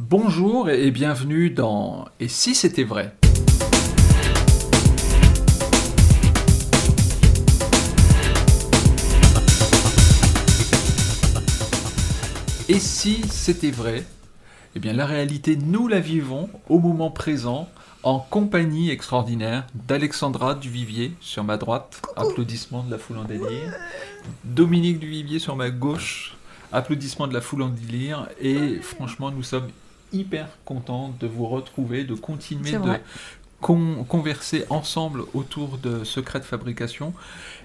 Bonjour et bienvenue dans Et si c'était vrai? Et si c'était vrai? Eh bien la réalité, nous la vivons au moment présent en compagnie extraordinaire d'Alexandra Duvivier sur ma droite, applaudissements de la foule en délire, Dominique Duvivier sur ma gauche, applaudissements de la foule en délire, et franchement nous sommes hyper contents de vous retrouver, de continuer de con- converser ensemble autour de secrets de fabrication.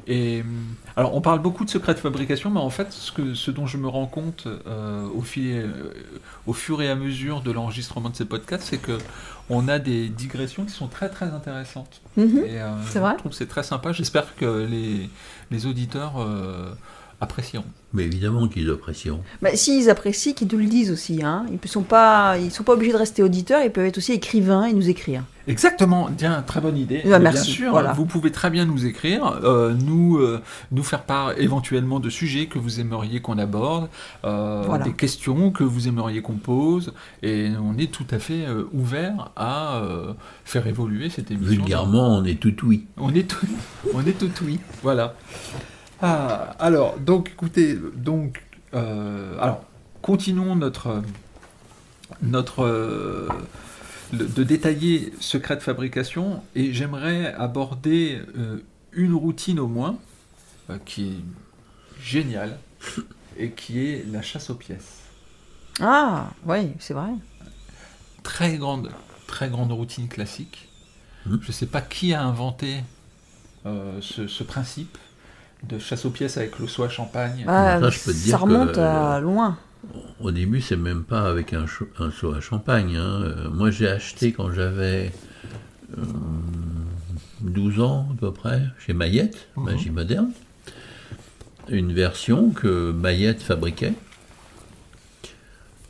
Et hum, alors, on parle beaucoup de secrets de fabrication, mais en fait, ce, que, ce dont je me rends compte euh, au, fil, euh, au fur et à mesure de l'enregistrement de ces podcasts, c'est que on a des digressions qui sont très très intéressantes. Mhm. Euh, C'est je vrai trouve que c'est très sympa. J'espère que les, les auditeurs apprécieront. Mais évidemment qu'ils apprécieront. Bah, S'ils apprécient, qu'ils nous le disent aussi. Hein. Ils ne sont, pas, ils sont pas obligés de rester auditeurs, ils peuvent être aussi écrivains et nous écrire. Exactement, tiens, très bonne idée. Ouais, Et merci, Bien sûr, voilà. vous pouvez très bien nous écrire, euh, nous, euh, nous faire part éventuellement de sujets que vous aimeriez qu'on aborde, euh, Voilà. des questions que vous aimeriez qu'on pose, et on est tout à fait euh, ouvert à euh, faire évoluer cette émission. Vulgairement, on est tout oui. On est tout, on est tout oui, voilà. Ah, alors, donc, écoutez, donc, euh, alors, continuons notre, notre, euh, le- de détailler secret de fabrication, et j'aimerais aborder euh, une routine au moins euh, qui est géniale et qui est la chasse aux pièces. Ah, oui, c'est vrai. Très grande, très grande routine classique. Mhm. Je ne sais pas qui a inventé euh, ce, ce principe de chasse aux pièces avec le soie champagne. Ah, ça, je peux te ça dire remonte que- à loin. Au début, c'est même pas avec un, un seau à champagne. hein. Euh, Moi, j'ai acheté quand j'avais euh, 12 ans à peu près, chez Mayette, Mhm. Magie Moderne, une version que Mayette fabriquait,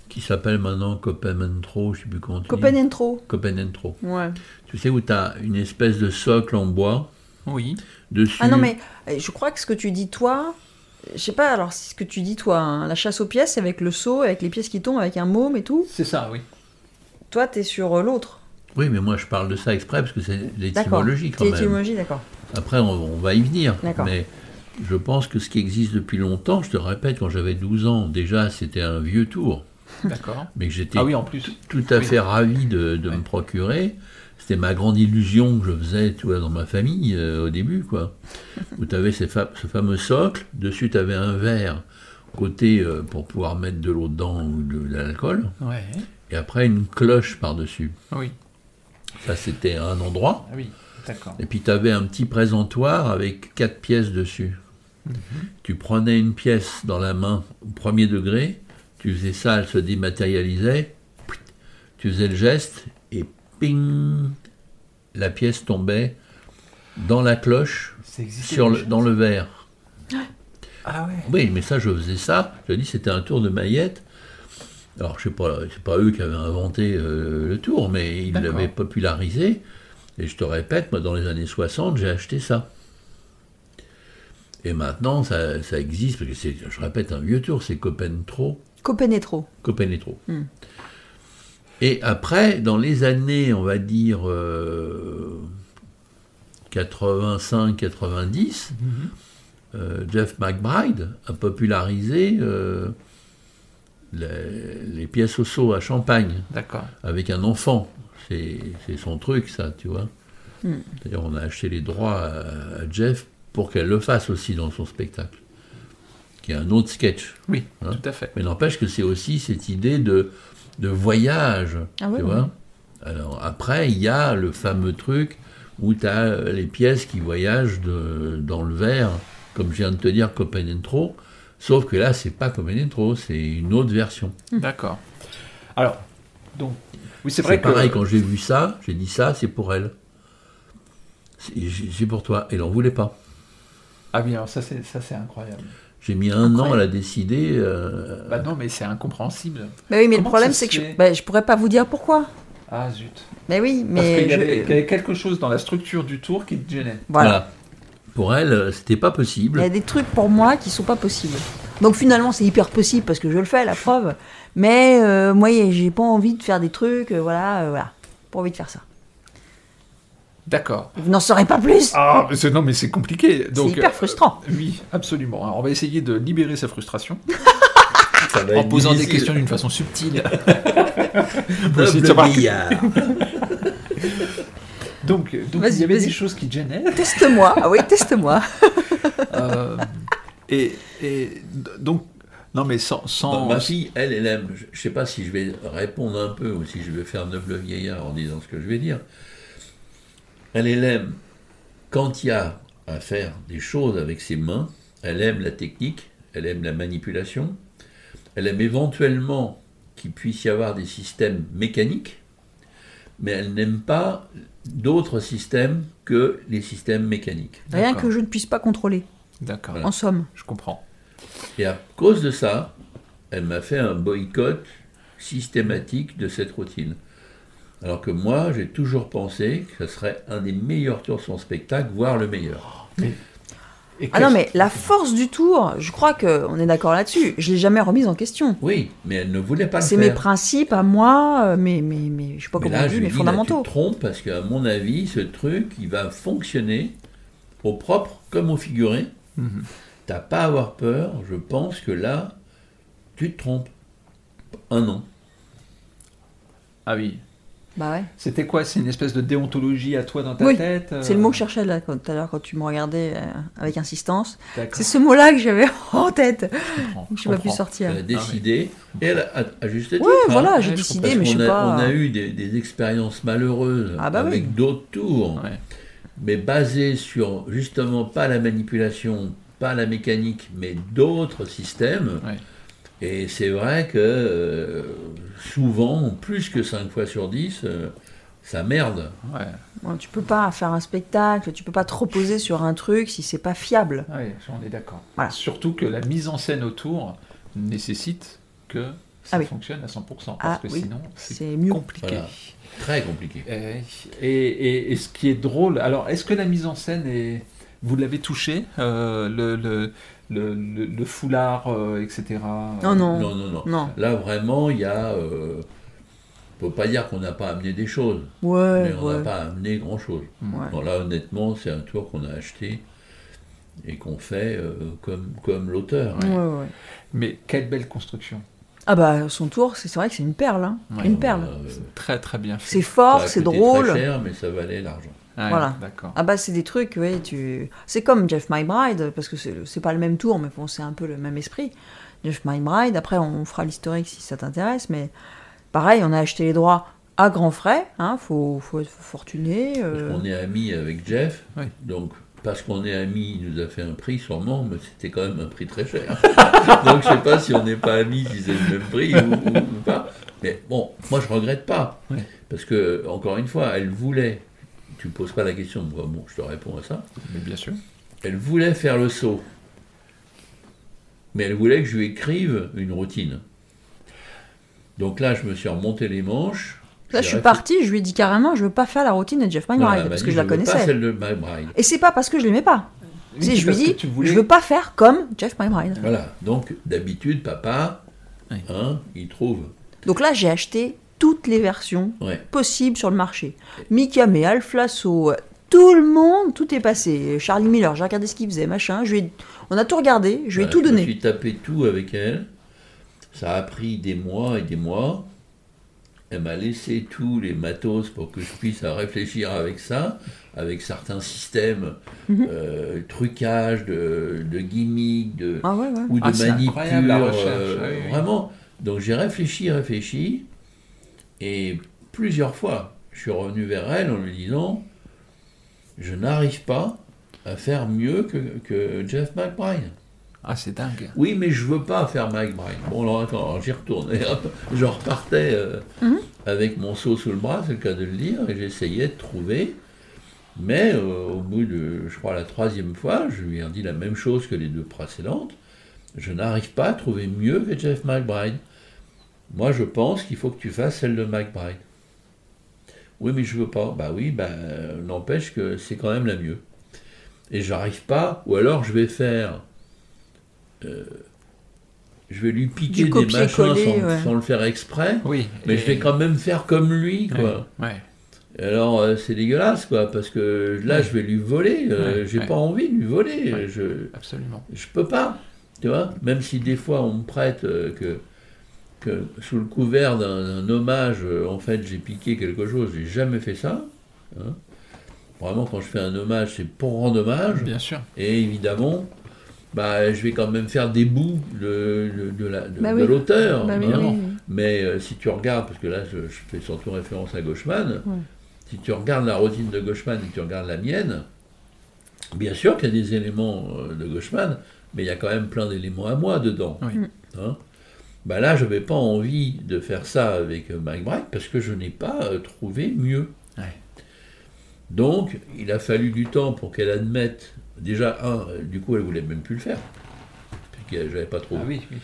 qui s'appelle maintenant Copenentro, je sais plus comment. Copenentro. Ouais. Tu sais où tu as une espèce de socle en bois Oui. dessus. Ah non, mais euh, je crois que ce que tu dis, toi, je sais pas, alors ce que tu dis, toi, hein, la chasse aux pièces, avec le seau, avec les pièces qui tombent, avec un môme et tout. C'est ça, oui. Toi, t'es sur euh, l'autre. Oui, mais moi je parle de ça exprès parce que c'est l'étymologie quand C'est même. l'étymologie, d'accord. Après, on, on va y venir. D'accord. Mais je pense que ce qui existe depuis longtemps, je te répète, quand j'avais 12 ans, déjà c'était un vieux tour, D'accord. mais que j'étais Ah oui, en plus. tout à oui. fait ravi de, de Ouais. me procurer. C'était ma grande illusion que je faisais tu vois, dans ma famille euh, au début, quoi. Où tu avais ces fa- ce fameux socle, dessus tu avais un verre côté euh, pour pouvoir mettre de l'eau dedans ou de, de l'alcool, Ouais. et après une cloche par-dessus. Oui. Ça c'était un endroit. Ah oui. D'accord. Et puis tu avais un petit présentoir avec quatre pièces dessus. Tu prenais une pièce dans la main au premier degré, tu faisais ça, elle se dématérialisait, tu faisais le geste et ping, la pièce tombait dans la cloche, sur le, dans le verre. Ah ouais. Oui, mais ça, je faisais ça. Je dis, c'était un tour de maillette. Alors, je sais pas, c'est pas eux qui avaient inventé euh, le tour, mais ils l'avaient popularisé. Et je te répète, moi, dans les années 60, j'ai acheté ça. Et maintenant, ça, ça existe, parce que c'est, je répète, un vieux tour, c'est Copenetro. Copenetro. Copenetro. Hmm. Et après, dans les années, on va dire, euh, 85-90, Mhm. euh, Jeff McBride a popularisé euh, les, les pièces au seau à champagne D'accord. avec un enfant. C'est son truc, ça, tu vois. Hmm. D'ailleurs, on a acheté les droits à, à Jeff pour qu'elle le fasse aussi dans son spectacle, qui est un autre sketch. Oui, Hein tout à fait. Mais n'empêche que c'est aussi cette idée de, de voyage, Ah tu ouais. vois. Alors après, il y a le fameux truc où tu as les pièces qui voyagent de- dans le verre, comme je viens de te dire, Copenentro, sauf que là, c'est pas Copenentro, c'est une autre version. D'accord. Alors, donc, oui, c'est vrai que. pareil, quand j'ai vu ça, j'ai dit ça, c'est pour elle. C'est pour toi. Elle en voulait pas. Ah oui, alors ça c'est ça c'est incroyable. J'ai mis un an à la décider. euh, Bah non, mais c'est incompréhensible. Bah oui, mais Comment le problème, c'est que je, fait bah, je pourrais pas vous dire pourquoi. Ah zut. Mais oui, Parce mais qu'il y, je- avait- il y avait quelque chose dans la structure du tour qui te gênait. voilà. voilà. Pour elle, euh, c'était pas Il y possible. a des trucs pour moi qui sont pas possibles. Donc finalement, c'est hyper possible parce que je le fais, la preuve. Mais euh, moi, j'ai pas envie de faire des trucs, euh, voilà, euh, voilà. Pas envie de faire ça. D'accord. Vous n'en saurez pas plus. Ah, mais non, mais c'est compliqué. c'est Donc, hyper euh, frustrant. oui, absolument. Alors, on va essayer de libérer sa frustration Ça va en posant des questions d'une façon subtile. Noble essayer de savoir-. Donc, donc Vas-y, il y avait des choses qui te gênaient. Teste-moi. Ah oui, teste-moi. Euh, et, et donc, non, mais sans. sans Bah, ma fille, elle, elle aime. Je ne sais pas si je vais répondre un peu ou si je vais faire noble vieillard en disant ce que je vais dire. Elle, elle aime quand il y a à faire des choses avec ses mains. Elle aime la technique, elle aime la manipulation. Elle aime éventuellement qu'il puisse y avoir des systèmes mécaniques, mais elle n'aime pas d'autres systèmes que les systèmes mécaniques. Rien que je ne puisse pas contrôler. D'accord, En somme. je comprends. Et à cause de ça, elle m'a fait un boycott systématique de cette routine. Alors que moi, j'ai toujours pensé que ce serait un des meilleurs tours de son spectacle, voire le meilleur. Et Ah non, mais la force du tour, je crois qu'on est d'accord là-dessus. Je l'ai jamais remise en question. Oui, mais elle ne voulait pas le C'est mes principes à moi, euh, mes, mes, mes- je sais pas mais comment là, on je dit, lui mes dis, là, tu fondamentaux. te trompes parce qu'à mon avis, ce truc, il va fonctionner au propre comme au figuré. Mhm. T'as pas à avoir peur. Je pense que là, tu te trompes. Un an. Ah oui. Bah ouais. C'était quoi? C'est une espèce de déontologie à toi dans ta Oui, tête euh, C'est le mot que je cherchais là, quand- tout à l'heure quand tu me regardais euh, avec insistance. C'est ce mot-là que j'avais en tête. je ne pas pu sortir. Elle a décidé. Et elle a, à juste hein. voilà, j'ai décidé, Parce mais je sais a, pas. on a eu des, des expériences malheureuses Ah bah oui. avec d'autres tours, Ouais. mais basées sur justement pas la manipulation, pas la mécanique, mais d'autres systèmes. Et c'est vrai que euh, souvent, plus que 5 fois sur 10, euh, ça merde. Ouais. Tu peux pas faire un spectacle, tu peux pas te reposer sur un truc si c'est pas fiable. Ouais, on est d'accord. Voilà. Surtout que la mise en scène autour nécessite que ça Ah oui. fonctionne à 100%, parce Ah que oui, sinon c'est compliqué. Voilà. Très compliqué. Et, et, et ce qui est drôle, alors est-ce que la mise en scène est... Vous l'avez touché, euh, le, le, le, le- le foulard, euh, etc. Non, non. Non, non, non. Non. Là, vraiment, il y a. euh, on peut pas dire qu'on n'a pas amené des choses, Ouais, mais on n'a ouais. pas amené grand-chose. ouais. Bon, là, honnêtement, c'est un tour qu'on a acheté et qu'on fait euh, comme, comme l'auteur. Ouais, ouais. Mais quelle belle construction. Ah bah son tour, c'est c'est vrai que c'est une perle, hein. Ouais, une perle. Euh, Très très bien fait. C'est fort, c'est drôle. très cher, mais ça valait l'argent. Ouais, Voilà. Ah bah c'est des trucs, ouais, tu... C'est comme Jeff My Bride, parce que c'est c'est pas le même tour, mais bon, c'est un peu le même esprit. Jeff My Bride, après on fera l'historique si ça t'intéresse, mais pareil, on a acheté les droits à grands frais, hein, faut, faut être fortuné. euh, On est amis avec Jeff, Oui. donc parce qu'on est amis, il nous a fait un prix sûrement, mais c'était quand même un prix très cher. donc je sais pas si on n'est pas amis, si c'est le même prix ou, ou- ou pas. Mais bon, moi je regrette pas, Oui. parce que encore une fois, elle voulait. Tu me poses pas la question, moi, bon, je te réponds à ça. Mais bien sûr. Elle voulait faire le saut, mais elle voulait que je lui écrive une routine. Donc là, je me suis remonté les manches. Là, je suis partie, je lui ai dit carrément, je veux pas faire la routine de Jeff My Voilà, m'a parce dit, que je la veux Pas connaissais. celle de My Bride. Et c'est pas parce que je l'aimais pas. Oui, Si, je lui tu voulais- je veux pas faire comme Jeff My Bride. Voilà, donc d'habitude, papa, Oui. hein, il trouve. Donc là, j'ai acheté toutes les versions Ouais. possibles sur le marché. Mikame, Alflasso, tout le monde, tout est passé. Charlie Miller, j'ai regardé ce qu'il faisait, machin. Je lui ai- On a tout regardé, je lui ai Voilà, tout Je me donné. suis tapé tout avec elle. Ça a pris des mois et des mois. Elle m'a laissé tous les matos pour que je puisse réfléchir avec ça, avec certains systèmes, Mhm. euh, trucage, de, de gimmicks, de, Ah ouais, ouais. ou de Ah, euh, Ah oui, oui. Vraiment. Donc j'ai réfléchi, réfléchi, et plusieurs fois, je suis revenu vers elle en lui disant Je n'arrive pas à faire mieux que, que Jeff McBride. Ah, c'est dingue. Oui, mais je veux pas faire Bryan. Bon, alors attends, alors j'y retournais. hop, je repartais euh, Mhm. avec mon seau sous le bras, c'est le cas de le dire, et j'essayais de trouver. Mais euh, au bout de, je crois, la troisième fois, je lui ai dit la même chose que les deux précédentes. Je n'arrive pas à trouver mieux que Jeff McBride. Moi, je pense qu'il faut que tu fasses celle de McBride. Oui, mais je veux pas. Bah oui, bah, n'empêche que c'est quand même la mieux. Et j'arrive pas, ou alors je vais faire euh, je vais lui piquer des machins sans, ouais. sans le faire exprès, Oui. mais et- je vais quand même faire comme lui, quoi. Ouais, ouais. Et Alors euh, c'est dégueulasse, quoi, parce que là, Ouais. je vais lui voler. euh, Ouais, J'ai ouais. pas envie de lui voler. Ouais. Je, Absolument. je peux pas, tu vois. Même si des fois on me prête euh, que, que sous le couvert d'un hommage, euh, en fait, j'ai piqué quelque chose. J'ai jamais fait ça. hein. Vraiment, quand je fais un hommage, c'est pour rendre hommage. Bien sûr. Et évidemment, bah, je vais quand même faire des bouts de, de, de la- de- Bah de oui. l'auteur. Bah oui, oui, oui. Mais euh, si tu regardes, parce que là je, je fais surtout référence à Gauchman, Ouais. si tu regardes la routine de Gauchman et tu regardes la mienne, bien sûr qu'il y a des éléments euh, de Gauchman, mais il y a quand même plein d'éléments à moi dedans. Oui. Mm. Hein bah là, je n'avais pas envie de faire ça avec Mike Bright parce que je n'ai pas euh, trouvé mieux. Ouais. Donc, il a fallu du temps pour qu'elle admette. Déjà, un, euh, du coup, elle voulait même plus le faire. Que j'avais pas trop Ah oui, oui.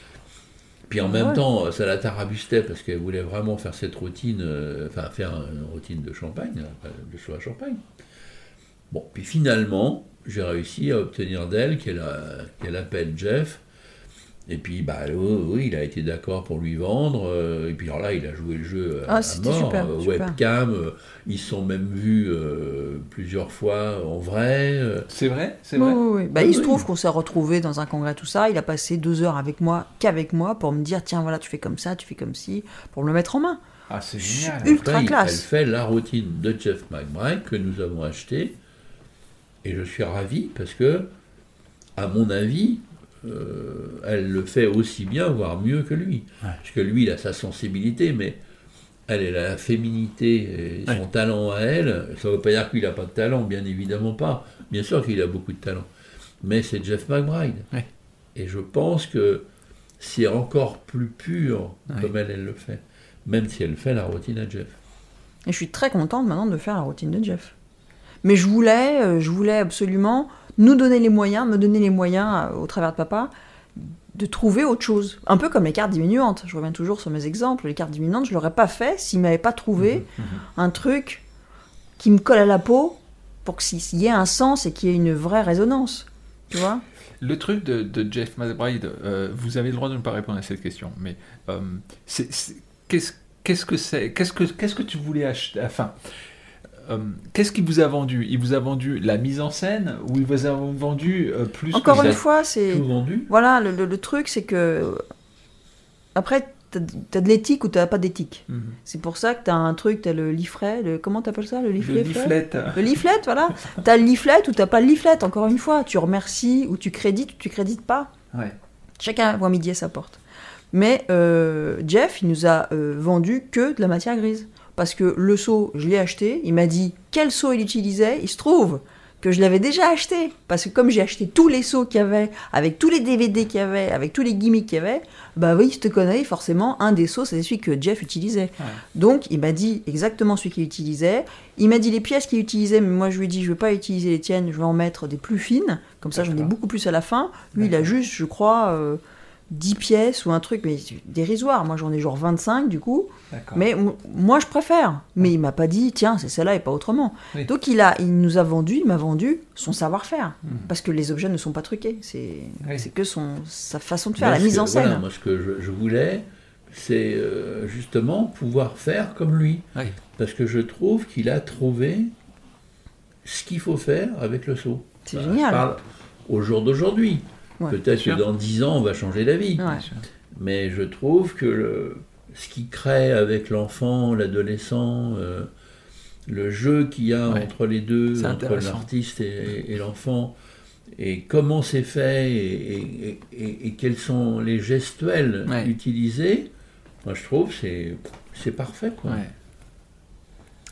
puis en Ah même ouais. temps, ça la tarabustait parce qu'elle voulait vraiment faire cette routine, euh, enfin faire une routine de champagne, de choix à champagne. Bon, puis finalement, j'ai réussi à obtenir d'elle qu'elle qu'elle appelle Jeff. Et puis, bah, oui, oui, il a été d'accord pour lui vendre. euh, et puis alors là, il a joué le jeu à, Ah, à c'était mort. super, euh, super. webcam, euh, ils se sont même vus euh, plusieurs fois en vrai. euh, C'est vrai C'est Oui, vrai oui, oui. Bah, Oui, il se oui. trouve qu'on s'est retrouvés dans un congrès, tout ça. Il a passé deux heures avec moi, qu'avec moi, pour me dire tiens, voilà, tu fais comme ça, tu fais comme ci, pour me le mettre en main. Ah, c'est génial. Ultra Après, il- classe. Elle fait la routine de Jeff McBride que nous avons acheté. Et je suis ravi parce que, à mon avis, euh, elle le fait aussi bien, voire mieux que lui. Ouais. Parce que lui, il a sa sensibilité, mais elle, elle a la féminité et son Ouais. talent à elle. Ça ne veut pas dire qu'il n'a pas de talent, bien évidemment pas. Bien sûr qu'il a beaucoup de talent. Mais c'est Jeff McBride. Ouais. Et je pense que c'est encore plus pur Ouais. comme elle, elle le fait. Même si elle fait la routine à Jeff. Et je suis très contente maintenant de faire la routine de Jeff. Mais je voulais, euh, je voulais absolument nous donner les moyens, me donner les moyens euh, au travers de papa, de trouver autre chose. Un peu comme les cartes diminuantes. Je reviens toujours sur mes exemples. Les cartes diminuantes, je l'aurais pas fait s'il m'avait pas trouvé un truc qui me colle à la peau pour que s'il y ait un sens et qu'il y ait une vraie résonance. Tu vois? Le truc de, de Jeff McBride, euh, vous avez le droit de ne pas répondre à cette question, mais euh, qu'est-ce que c'est Qu'est-ce que qu'est-ce que tu voulais acheter Enfin, euh, qu'est-ce qu'il vous a vendu? Il vous a vendu la mise en scène ou il vous a vendu euh, plus Encore une fois, c'est voilà le, le- le truc, c'est que après t'as as de l'éthique ou t'as pas d'éthique. Mhm. C'est pour ça que t'as un truc, t'as le leaflet, le, comment t'appelles ça, le Le leaflet leaflet. Le leaflet, voilà. T'as le leaflet ou t'as pas le leaflet, encore une fois. Tu remercies ou tu crédites ou tu crédites pas. Ouais. Chacun voit midi à sa porte. Mais euh, Jeff, il nous a euh, vendu que de la matière grise. Parce que le seau, je l'ai acheté. Il m'a dit quel seau il utilisait? Il se trouve que je l'avais déjà acheté. Parce que comme j'ai acheté tous les seaux qu'il y avait, avec tous les DVD qu'il y avait, avec tous les gimmicks qu'il y avait, bah oui, je te connais, forcément, un des seaux, c'est celui que Jeff utilisait. Ouais. Donc, il m'a dit exactement celui qu'il utilisait. Il m'a dit les pièces qu'il utilisait, mais moi, je lui ai dit, je ne vais pas utiliser les tiennes, je vais en mettre des plus fines. Comme ça, j'en ai beaucoup plus à la fin. Lui, il a juste, je crois, euh, 10 pièces ou un truc, mais dérisoire. Moi, j'en ai genre 25, du coup. Mais moi, je préfère. Mais il m'a pas dit, tiens, c'est celle-là et pas autrement. Oui. Donc, il, a, il nous a vendu, il m'a vendu son savoir-faire. Mhm. Parce que les objets ne sont pas truqués. C'est Oui. que son, sa façon de faire, Moi, la mise que- en scène. voilà, moi, ce que je, je voulais, c'est euh, justement pouvoir faire comme lui. Oui. Parce que je trouve qu'il a trouvé ce qu'il faut faire avec le seau. C'est Bah, génial. Je parle au jour d'aujourd'hui. Ouais, Peut-être que dans 10 ans, on va changer d'avis. Ouais. Mais je trouve que le- ce qui crée avec l'enfant, l'adolescent, euh, le jeu qu'il y a Ouais. entre les deux, entre l'artiste et, et l'enfant, et comment c'est fait, et, et- et- et quels sont les gestuels Ouais. utilisés, moi je trouve c'est c'est parfait. Quoi.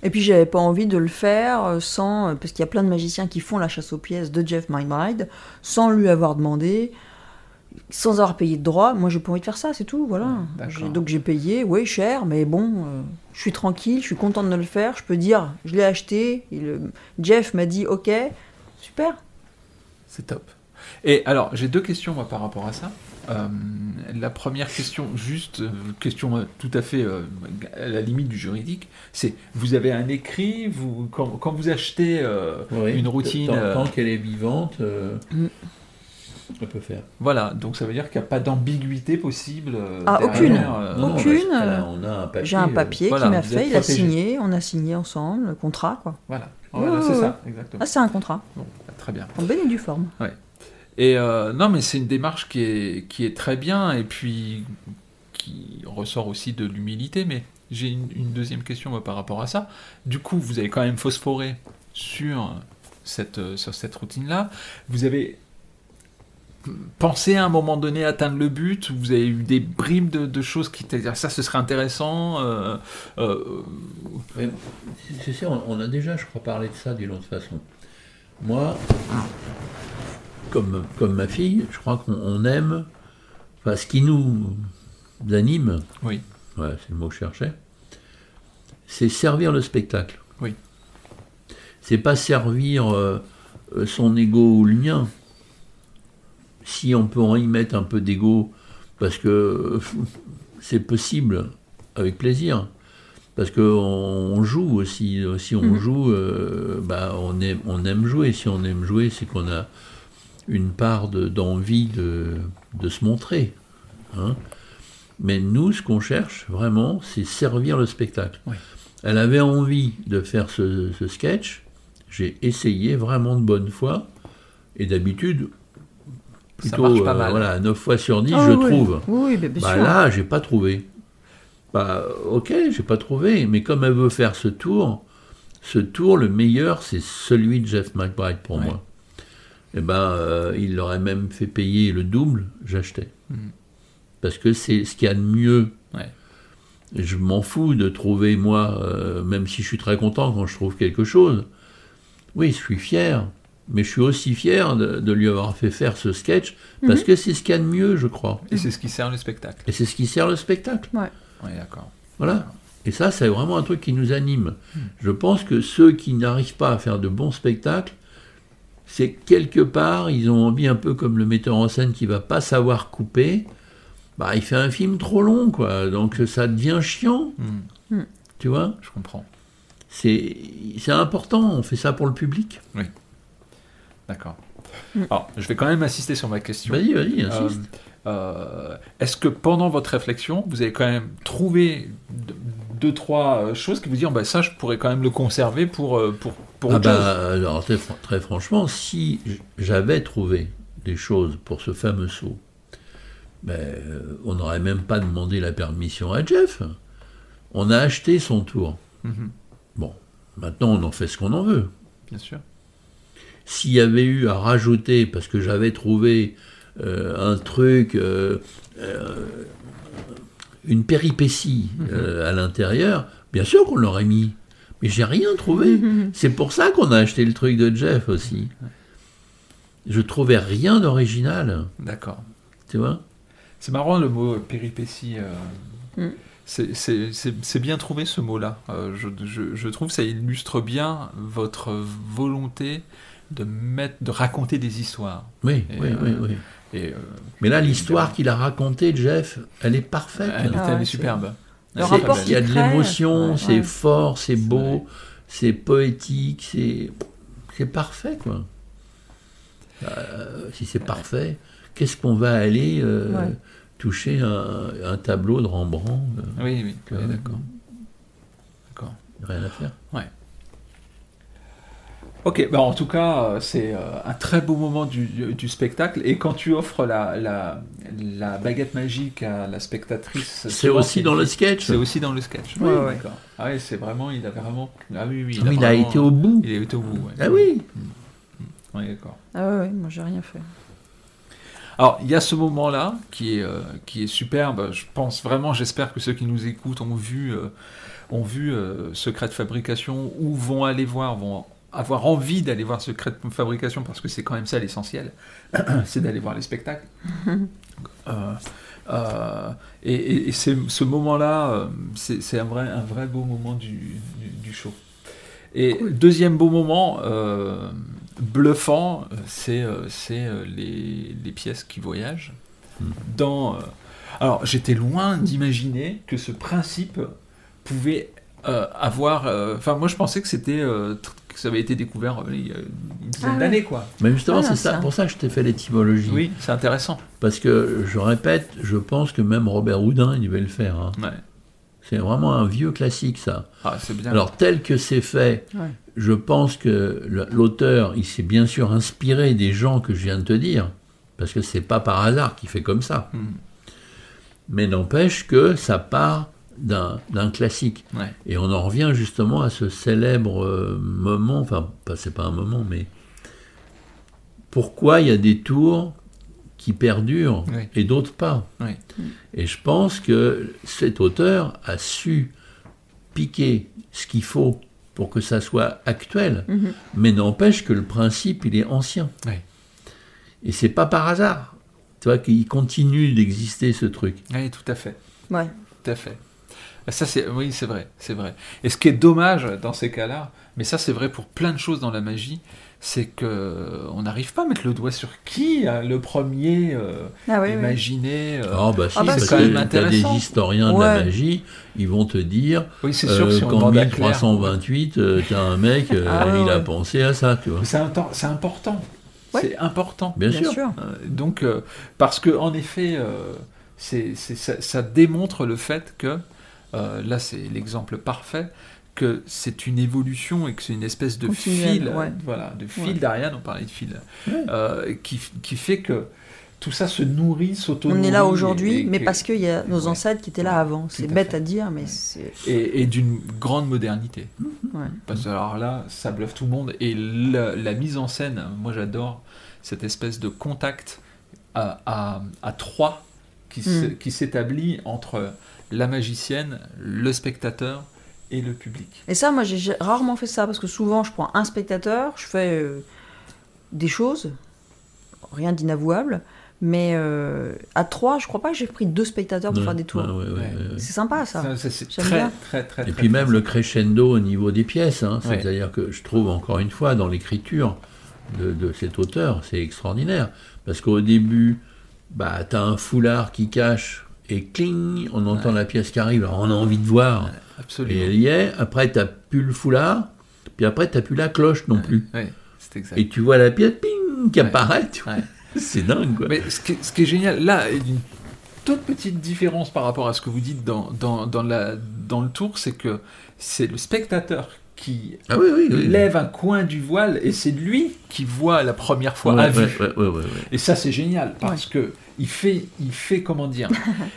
Et puis j'avais pas envie de le faire euh, sans, euh, parce qu'il y a plein de magiciens qui font la chasse aux pièces de Jeff McBride, sans lui avoir demandé, sans avoir payé de droit. Moi j'ai pas envie de faire ça, c'est tout, voilà. Ouais, Donc j'ai payé, oui cher, mais bon, euh, je suis tranquille, je suis contente de le faire. Je peux dire, je l'ai acheté. et le- Jeff m'a dit, ok, super. C'est top. Et alors, j'ai deux questions moi, par rapport à ça. Euh, la première question, juste euh, question euh, tout à fait euh, à la limite du juridique, c'est vous avez un écrit, vous quand, quand vous achetez euh, Oui. une routine, Tant, tant qu'elle est vivante, euh, On peut faire. Voilà, donc ça veut dire qu'il n'y a pas d'ambiguïté possible. euh, Ah, derrière, aucune. euh, Non, non, Aucune, papier. J'ai un euh, papier voilà, qui m'a fait, il a signé, on a signé ensemble, le contrat, quoi. Voilà, Ouais, Voilà, c'est ouais, ça, exactement. Ah, c'est un contrat, Bon, bah, très bien. en bonne et due forme. Et euh, non, mais c'est une démarche qui est, qui est très bien et puis qui ressort aussi de l'humilité. Mais j'ai une, deuxième question moi, par rapport à ça. Du coup, vous avez quand même phosphoré sur cette, euh, sur cette routine-là. Vous avez pensé à un moment donné atteindre le but ou vous avez eu des bribes de, choses qui étaient ça ce serait intéressant euh, sais, on, on a déjà, je crois, parlé de ça d'une autre façon. Moi, comme, comme ma fille, je crois qu'on on aime, enfin, ce qui nous anime, Oui. c'est le mot que je cherchais, c'est servir le spectacle. Oui. C'est pas servir euh, euh, son ego ou le mien. Si on peut en y mettre un peu d'ego, parce que c'est possible, avec plaisir. Parce qu'on on joue aussi. Si on Mhm. joue, euh, bah, on, aime, on aime jouer. Si on aime jouer, c'est qu'on a une part de- d'envie de, de se montrer. hein. Mais nous, ce qu'on cherche vraiment, c'est servir le spectacle. Oui. Elle avait envie de faire ce, ce sketch. J'ai essayé vraiment de bonne foi. Et d'habitude, plutôt pas euh, voilà, 9 fois sur 10, Ah je oui, trouve. Oui, bien, Bah sûr. là, j'ai pas trouvé. Bah ok, j'ai pas trouvé, mais comme elle veut faire ce tour, ce tour, le meilleur, c'est celui de Jeff McBride pour moi. Et ben, euh, il l'aurait même fait payer le double, j'achetais. Mhm. Parce que c'est ce qu'il y a de mieux. Ouais. Je m'en fous de trouver, moi, euh, même si je suis très content quand je trouve quelque chose. Oui, je suis fier. Mais je suis aussi fier de, de lui avoir fait faire ce sketch, parce que c'est ce qu'il y a de mieux, je crois. et c'est ce qui sert le spectacle Et c'est ce qui sert le spectacle. oui d'accord Voilà. Et ça, c'est vraiment un truc qui nous anime. Je pense que ceux qui n'arrivent pas à faire de bons spectacles, c'est quelque part, ils ont envie un peu comme le metteur en scène qui va pas savoir couper. Bah, il fait un film trop long, quoi. Donc ça devient chiant, Hmm, tu vois? je comprends C'est c'est important. On fait ça pour le public. D'accord. Mm. Alors, je vais quand même insister sur ma question. Vas-y, vas-y, Euh, insiste. euh, Est-ce que pendant votre réflexion, vous avez quand même trouvé deux, trois euh, choses qui vous disent, bah, ça, je pourrais quand même le conserver pour, pour, pour Ah bah, alors, très, fran- très franchement, si j'avais trouvé des choses pour ce fameux saut, ben, euh, on n'aurait même pas demandé la permission à Jeff. On a acheté son tour. Mhm, Bon, maintenant on en fait ce qu'on en veut. Bien sûr. S'il y avait eu à rajouter, parce que j'avais trouvé euh, un truc, euh, euh, une péripétie euh, à l'intérieur, bien sûr qu'on l'aurait mis. Mais j'ai rien trouvé. C'est pour ça qu'on a acheté le truc de Jeff aussi. Je trouvais rien d'original, D'accord. tu vois? C'est marrant le mot péripétie. euh, Mm. c'est- bien trouvé ce mot-là. Euh, je, je- je trouve que ça illustre bien votre volonté de, mettre, de raconter des histoires. Oui, Et, oui, euh, oui, oui. Et, euh, Mais là, l'histoire qu'il a racontée, Jeff, elle est parfaite. elle, est- Ah elle est ouais, superbe. Le rapport il y a de l'émotion, ouais. c'est Ouais. fort, c'est beau, c'est poétique, c'est c'est parfait quoi. Euh, si c'est parfait, qu'est-ce qu'on va aller euh, Ouais. toucher un, un tableau de Rembrandt euh. Oui, oui, que- oui, d'accord. D'accord. Rien à faire. Ok, bah en tout cas, c'est un très beau moment du, du spectacle. Et quand tu offres la, la, la baguette magique à la spectatrice, C'est aussi dans le sketch. C'est aussi dans le sketch. Ouais, ouais. d'accord. Ah oui, c'est vraiment, il a vraiment. Ah oui, oui. Il a été au bout. Il a été au bout. ouais. Ah oui. Ouais, d'accord. Ah ouais, ouais, moi j'ai rien fait. Alors, il y a ce moment-là qui est, euh, qui est superbe. Je pense vraiment, j'espère que ceux qui nous écoutent ont vu, euh, ont vu euh, Secret de Fabrication ou vont aller voir, vont avoir envie d'aller voir Secret de Fabrication parce que c'est quand même ça l'essentiel, c'est d'aller voir les spectacles. Euh, euh, et et- et c'est- ce moment-là, euh, c'est c'est un vrai, un vrai beau moment du, du, du show. Et deuxième beau moment, euh, bluffant, c'est c'est, les, les pièces qui voyagent. Hmm. Dans, euh, alors, j'étais loin d'imaginer que ce principe pouvait avoir. euh, Enfin, moi, je pensais que c'était euh, que ça avait été découvert euh, il y a une dizaine Ah ouais. d'années, quoi. Mais justement, Voilà, c'est ça, pour ça que je t'ai fait l'étymologie. Oui, c'est intéressant. Parce que, je répète, je pense que même Robert Houdin, il devait le faire. hein. Ouais. C'est vraiment un vieux classique, ça. Ah, c'est bien. Alors, tel que c'est fait, Ouais. je pense que l'auteur, il s'est bien sûr inspiré des gens que je viens de te dire, parce que c'est pas par hasard qu'il fait comme ça. Hmm. Mais n'empêche que ça part d'un classique. Ouais. Et on en revient justement à ce célèbre euh, moment, enfin, pas, c'est pas un moment, mais pourquoi il y a des tours qui perdurent et d'autres pas? Et je pense que cet auteur a su piquer ce qu'il faut pour que ça soit actuel, Mhm. mais n'empêche que le principe, il est ancien. Et c'est pas par hasard, tu vois, qu'il continue d'exister ce truc. Oui, tout à fait. Ouais. Tout à fait. Ça, c'est, oui, c'est vrai, c'est vrai. Et ce qui est dommage dans ces cas-là, mais ça, c'est vrai pour plein de choses dans la magie, c'est que on n'arrive pas à mettre le doigt sur qui a le premier euh, Ah oui, oui. imaginé. euh, Ah bah si, Ah bah C'est quand même t'as des intéressant. historiens de la magie, ils vont te dire Oui, c'est sûr que euh, si qu'en demande à Claire. 1328, euh, t'as un mec, euh, Ah ouais, il a pensé à ça, tu vois. C'est, important. Ouais. C'est important. Bien, Bien sûr. sûr. Euh, donc, euh, parce que en effet, euh, c'est, c'est- ça, ça démontre le fait que, euh, là c'est l'exemple parfait, que c'est une évolution et que c'est une espèce de fil, ouais. voilà, de fil Ouais. d'Ariane, on parlait de fil, Ouais. euh, qui, qui fait que tout ça se nourrit, s'auto On est là aujourd'hui, mais que- parce qu'il y a nos ancêtres qui étaient là avant. C'est bête à dire, mais c'est. et, et d'une grande modernité. Parce que alors là, ça bluffe tout le monde. Et la, la mise en scène, moi j'adore cette espèce de contact à, à, à trois qui, Mm. qui s'établit entre la magicienne, le spectateur et le public. Et ça, moi, j'ai rarement fait ça parce que souvent, je prends un spectateur, je fais euh, des choses, rien d'inavouable, mais euh, à trois, je crois pas que j'ai pris deux spectateurs pour Ouais, faire des tours. ouais, ouais, ouais, Ouais. ouais. C'est sympa ça. C'est très, très, très, Et puis très même le crescendo au niveau des pièces, hein, Ouais. c'est-à-dire que je trouve encore une fois dans l'écriture de, de cet auteur, c'est extraordinaire. Parce qu'au début, bah, tu as un foulard qui cache et cling, on entend la pièce qui arrive, alors on a envie de voir. Et Absolument. elle y est, après tu plus le foulard, puis après tu plus la cloche non plus. Ouais, c'est exact. Et tu vois la pièce ping, qui apparaît, tu vois. Ouais. c'est dingue quoi. Mais ce qui, est, ce qui est génial, là, une toute petite différence par rapport à ce que vous dites dans, dans, dans, la, dans le tour, c'est que c'est le spectateur qui Ah oui, oui, oui. lève un coin du voile et c'est lui qui voit la première fois Ouais, à ouais, vue. ouais, ouais, ouais, ouais. Et ça, c'est génial parce que il fait, il fait comment dire,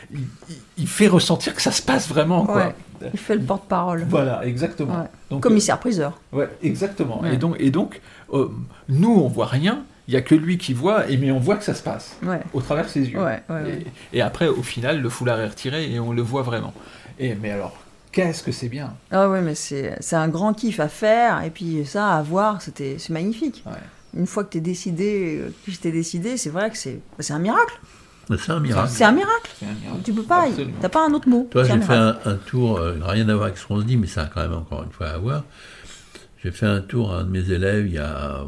il, fait ressentir que ça se passe vraiment. Quoi. Il fait le porte-parole. Voilà, exactement. Ouais. Donc, Commissaire-priseur. euh, ouais, exactement. Ouais. Et donc, et donc euh, nous, on voit rien. Il y a que lui qui voit, et mais on voit que ça se passe Ouais. au travers de ses yeux. Ouais, ouais, ouais. Et, et après, au final, le foulard est retiré et on le voit vraiment. Et mais alors, qu'est-ce que c'est bien Ah ouais, mais c'est c'est un grand kiff à faire, et puis ça, à voir, c'était c'est magnifique. Ouais. Une fois que t'es décidé, euh, que j'étais décidé, c'est vrai que c'est c'est un miracle. C'est un miracle. C'est un miracle. C'est un miracle. Tu peux pas, t'as pas un autre mot. Toi, j'ai fait un, un tour, euh, rien à voir avec ce qu'on se dit, mais ça a quand même encore une fois à voir. J'ai fait un tour à un de mes élèves il y a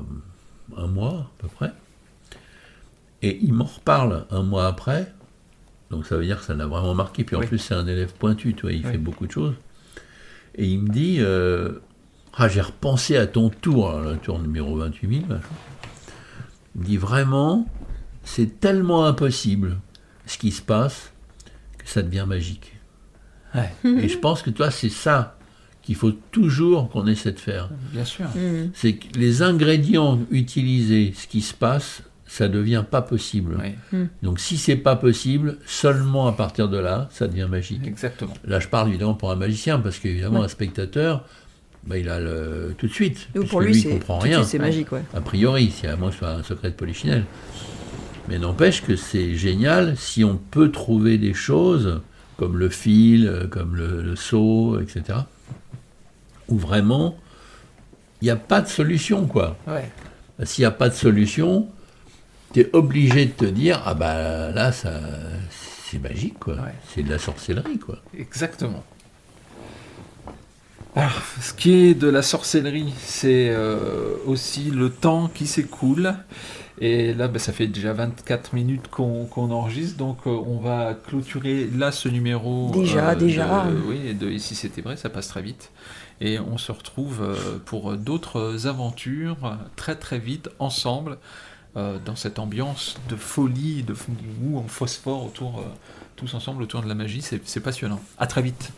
un mois à peu près. Et il m'en reparle un mois après. Donc ça veut dire que ça l'a vraiment marqué. Puis en Oui. plus, c'est un élève pointu, tu vois, il Oui. fait beaucoup de choses. Et il me dit euh, Ah, j'ai repensé à ton tour, alors, le tour numéro 28 000. machin. Il me dit Vraiment, c'est tellement impossible ce qui se passe que ça devient magique. Ouais, Et je pense que toi, c'est ça qu'il faut toujours qu'on essaie de faire. bien sûr. Mhm. C'est que les ingrédients utilisés, ce qui se passe, ça devient pas possible. Oui, Donc si c'est pas possible, seulement à partir de là, ça devient magique. exactement. Là, je parle évidemment pour un magicien, parce qu'évidemment, Ouais. un spectateur, bah, il a le tout de suite. Donc, pour puisque lui, il comprend tout rien. c'est magique, ouais. A priori, si à moins que ce soit un secret de polichinelle. Mais n'empêche que c'est génial si on peut trouver des choses comme le fil, euh, comme le, le seau, etc. Où vraiment, il n'y a pas de solution, quoi. Ouais. S'il n'y a pas de solution, tu es obligé de te dire, ah bah là, ça, c'est magique, quoi. Ouais. C'est de la sorcellerie, quoi. Exactement. Alors, ce qui est de la sorcellerie, c'est euh, aussi le temps qui s'écoule Et là, bah, ça fait déjà 24 minutes qu'on enregistre, donc euh, on va clôturer là ce numéro. Déjà, déjà. oui, de Ici c'était vrai, ça passe très vite. Et on se retrouve pour d'autres aventures très très vite ensemble. Dans cette ambiance de folie, de où on phosphore autour, tous ensemble autour de la magie, c'est passionnant. À très vite.